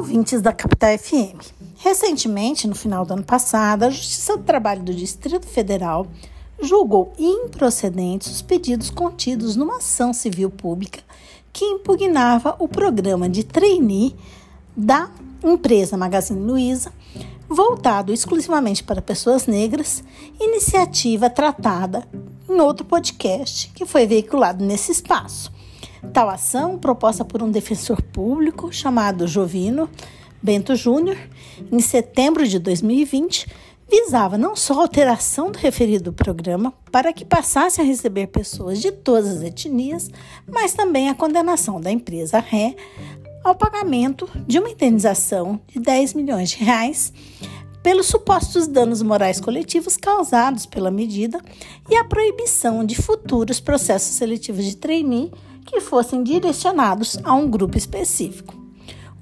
ouvintes da Capital FM. Recentemente, no final do ano passado, a Justiça do Trabalho do Distrito Federal julgou improcedentes os pedidos contidos numa ação civil pública que impugnava o programa de trainee da empresa Magazine Luiza, voltado exclusivamente para pessoas negras, iniciativa tratada em outro podcast que foi veiculado nesse espaço. Tal ação, proposta por um defensor público chamado Jovino Bento Júnior, em setembro de 2020, visava não só a alteração do referido programa para que passasse a receber pessoas de todas as etnias, mas também a condenação da empresa Ré ao pagamento de uma indenização de 10 milhões de reais pelos supostos danos morais coletivos causados pela medida e a proibição de futuros processos seletivos de trainee que fossem direcionados a um grupo específico.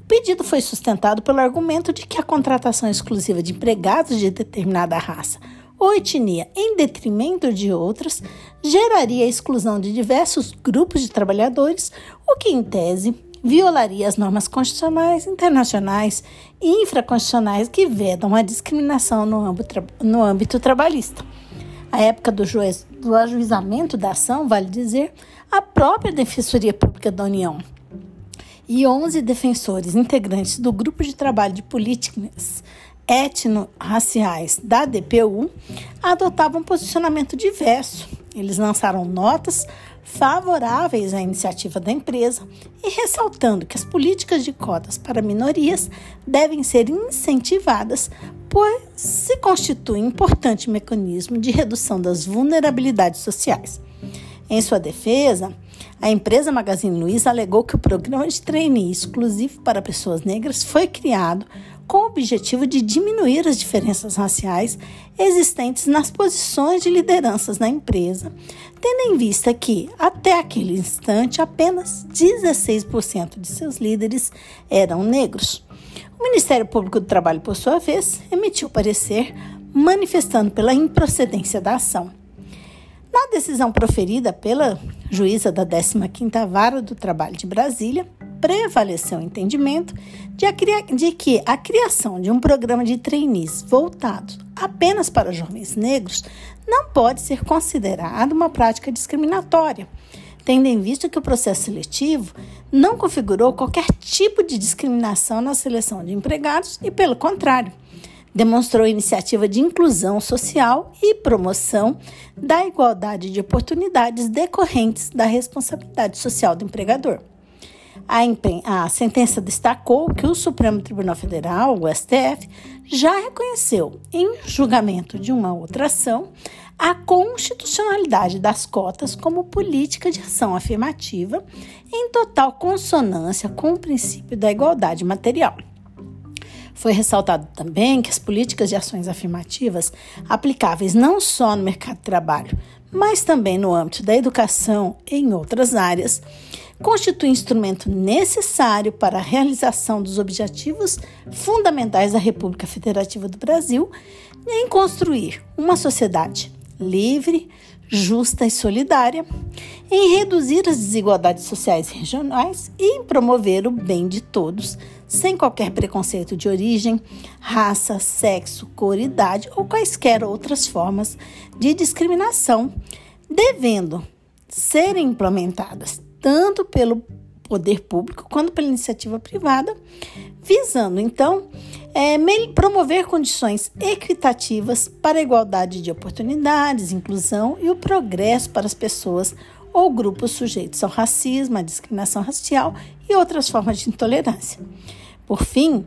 O pedido foi sustentado pelo argumento de que a contratação exclusiva de empregados de determinada raça ou etnia em detrimento de outras geraria a exclusão de diversos grupos de trabalhadores, o que, em tese, violaria as normas constitucionais, internacionais e infraconstitucionais que vedam a discriminação no âmbito, no âmbito trabalhista. A época do, juiz, do ajuizamento da ação, vale dizer, a própria Defensoria Pública da União e 11 defensores integrantes do Grupo de Trabalho de Políticas Etno-Raciais da DPU adotavam um posicionamento diverso. Eles lançaram notas favoráveis à iniciativa da empresa e ressaltando que as políticas de cotas para minorias devem ser incentivadas, pois se constitui um importante mecanismo de redução das vulnerabilidades sociais. Em sua defesa, a empresa Magazine Luiza alegou que o programa de trainee exclusivo para pessoas negras foi criado com o objetivo de diminuir as diferenças raciais existentes nas posições de lideranças na empresa, tendo em vista que, até aquele instante, apenas 16% de seus líderes eram negros. O Ministério Público do Trabalho, por sua vez, emitiu parecer manifestando pela improcedência da ação. Na decisão proferida pela juíza da 15ª Vara do Trabalho de Brasília, prevaleceu o entendimento de, a, de, que a criação de um programa de trainees voltado apenas para jovens negros não pode ser considerada uma prática discriminatória, tendo em vista que o processo seletivo não configurou qualquer tipo de discriminação na seleção de empregados e, pelo contrário, demonstrou iniciativa de inclusão social e promoção da igualdade de oportunidades decorrentes da responsabilidade social do empregador. A, a, sentença destacou que o Supremo Tribunal Federal, o STF, já reconheceu, em julgamento de uma outra ação, a constitucionalidade das cotas como política de ação afirmativa, em total consonância com o princípio da igualdade material. Foi ressaltado também que as políticas de ações afirmativas, aplicáveis não só no mercado de trabalho, mas também no âmbito da educação e em outras áreas, constituem instrumento necessário para a realização dos objetivos fundamentais da República Federativa do Brasil em construir uma sociedade livre, justa e solidária, em reduzir as desigualdades sociais regionais e em promover o bem de todos sem qualquer preconceito de origem, raça, sexo, cor, idade ou quaisquer outras formas de discriminação, devendo serem implementadas tanto pelo poder público quanto pela iniciativa privada, visando então é, promover condições equitativas para a igualdade de oportunidades, inclusão e o progresso para as pessoas ou grupos sujeitos ao racismo, à discriminação racial e outras formas de intolerância. Por fim,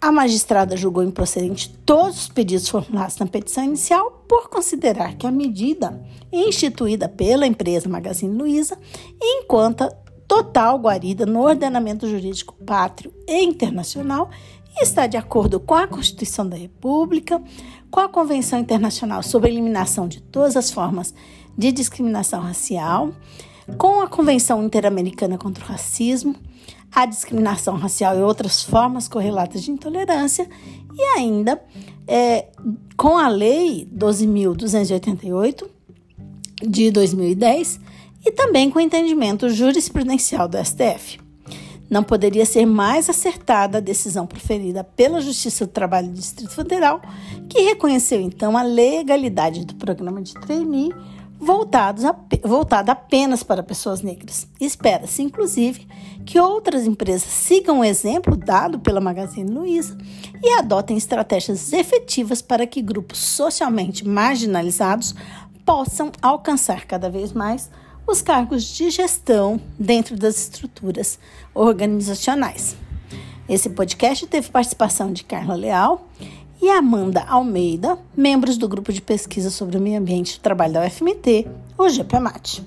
a magistrada julgou improcedente todos os pedidos formulados na petição inicial por considerar que a medida instituída pela empresa Magazine Luiza enquanto total guarida no ordenamento jurídico pátrio e internacional e está de acordo com a Constituição da República, com a Convenção Internacional sobre a Eliminação de Todas as Formas de Discriminação Racial, com a Convenção Interamericana contra o Racismo, a discriminação racial e outras formas correlatas de intolerância, e ainda é, com a Lei 12.288 de 2010 e também com o entendimento jurisprudencial do STF. Não poderia ser mais acertada a decisão proferida pela Justiça do Trabalho do Distrito Federal, que reconheceu então a legalidade do programa de trainee voltados a, voltado apenas para pessoas negras. Espera-se, inclusive, que outras empresas sigam o exemplo dado pela Magazine Luiza e adotem estratégias efetivas para que grupos socialmente marginalizados possam alcançar cada vez mais os cargos de gestão dentro das estruturas organizacionais. Esse podcast teve participação de Carla Leal e Amanda Almeida, membros do grupo de pesquisa sobre o meio ambiente e trabalho da UFMT, o GPMAT.